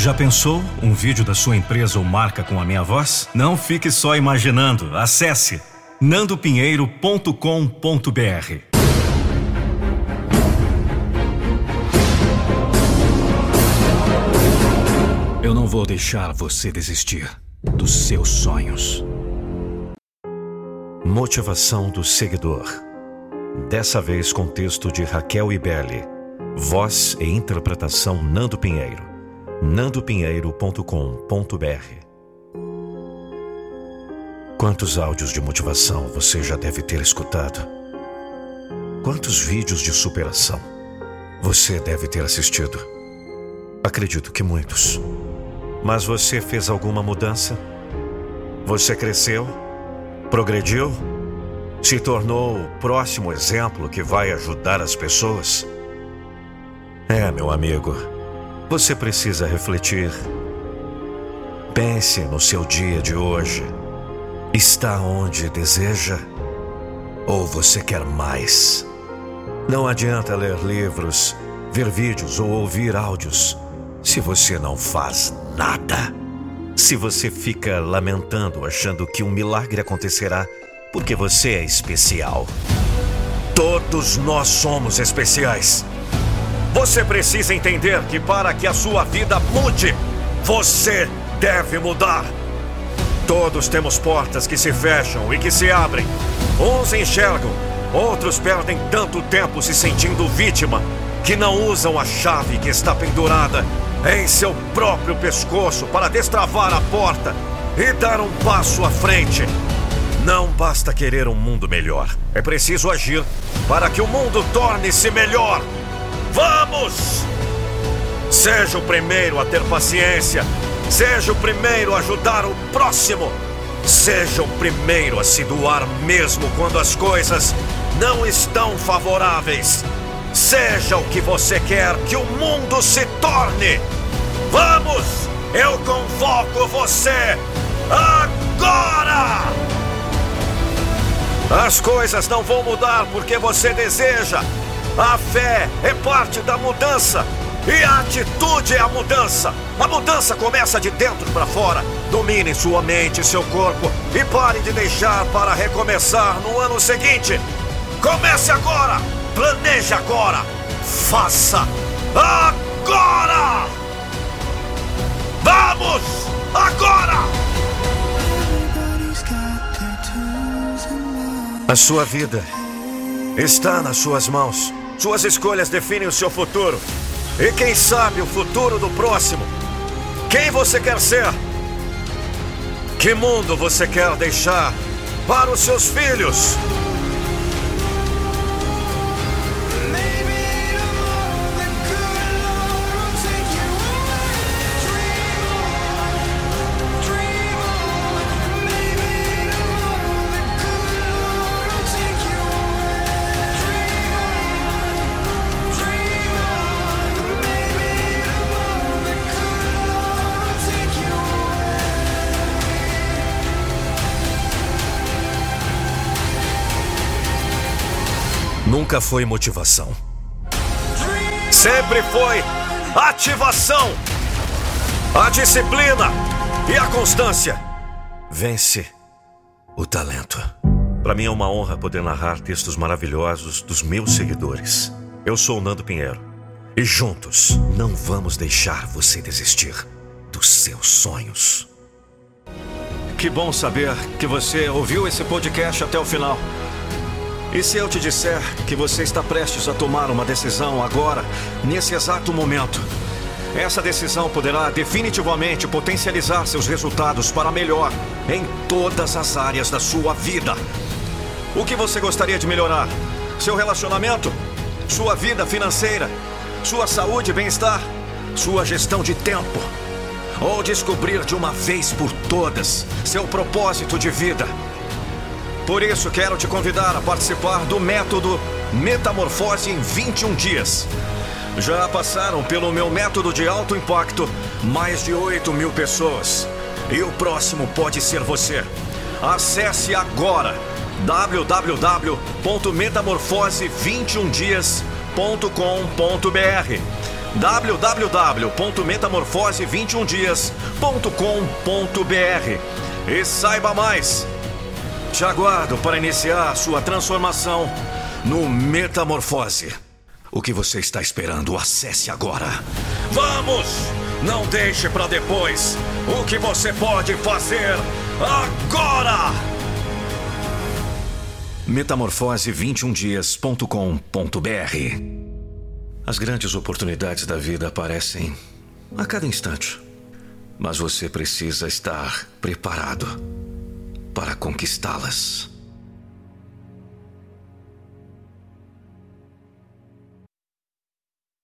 Já pensou um vídeo da sua empresa ou marca com a minha voz? Não fique só imaginando. Acesse nandopinheiro.com.br. Eu não vou deixar você desistir dos seus sonhos. Motivação do seguidor. Dessa vez com texto de Raquel Ibelli. Voz e interpretação Nando Pinheiro. nandopinheiro.com.br Quantos áudios de motivação você já deve ter escutado? Quantos vídeos de superação você deve ter assistido? Acredito que muitos. Mas você fez alguma mudança? Você cresceu? Progrediu? Se tornou o próximo exemplo que vai ajudar as pessoas? É, meu amigo, você precisa refletir. Pense no seu dia de hoje. Está onde deseja? Ou você quer mais? Não adianta ler livros, ver vídeos ou ouvir áudios se você não faz nada. Se você fica lamentando, achando que um milagre acontecerá porque você é especial. Todos nós somos especiais. Você precisa entender que para que a sua vida mude, você deve mudar. Todos temos portas que se fecham e que se abrem. Uns enxergam, outros perdem tanto tempo se sentindo vítima que não usam a chave que está pendurada em seu próprio pescoço para destravar a porta e dar um passo à frente. Não basta querer um mundo melhor, é preciso agir para que o mundo torne-se melhor. Vamos! Seja o primeiro a ter paciência, seja o primeiro a ajudar o próximo, seja o primeiro a se doar mesmo quando as coisas não estão favoráveis. Seja o que você quer que o mundo se torne. Vamos! Eu convoco você agora! As coisas não vão mudar porque você deseja. A fé é parte da mudança. E a atitude é a mudança. A mudança começa de dentro para fora. Domine sua mente e seu corpo e pare de deixar para recomeçar no ano seguinte. Comece agora! Planeje agora! Faça agora! Vamos! Agora! A sua vida está nas suas mãos. Suas escolhas definem o seu futuro. E quem sabe o futuro do próximo? Quem você quer ser? Que mundo você quer deixar para os seus filhos? Nunca foi motivação. Sempre foi ativação. A disciplina e a constância vence o talento. Para mim é uma honra poder narrar textos maravilhosos dos meus seguidores. Eu sou o Nando Pinheiro e juntos não vamos deixar você desistir dos seus sonhos. Que bom saber que você ouviu esse podcast até o final. E se eu te disser que você está prestes a tomar uma decisão agora, nesse exato momento? Essa decisão poderá definitivamente potencializar seus resultados para melhor em todas as áreas da sua vida. O que você gostaria de melhorar? Seu relacionamento? Sua vida financeira? Sua saúde e bem-estar? Sua gestão de tempo? Ou descobrir de uma vez por todas seu propósito de vida? Por isso, quero te convidar a participar do método Metamorfose em 21 dias. Já passaram pelo meu método de alto impacto mais de 8 mil pessoas. E o próximo pode ser você. Acesse agora www.metamorfose21dias.com.br www.metamorfose21dias.com.br e saiba mais. Te aguardo para iniciar sua transformação no Metamorfose. O que você está esperando? Acesse agora. Vamos! Não deixe para depois o que você pode fazer agora! Metamorfose21dias.com.br As grandes oportunidades da vida aparecem a cada instante. Mas você precisa estar preparado para conquistá-las.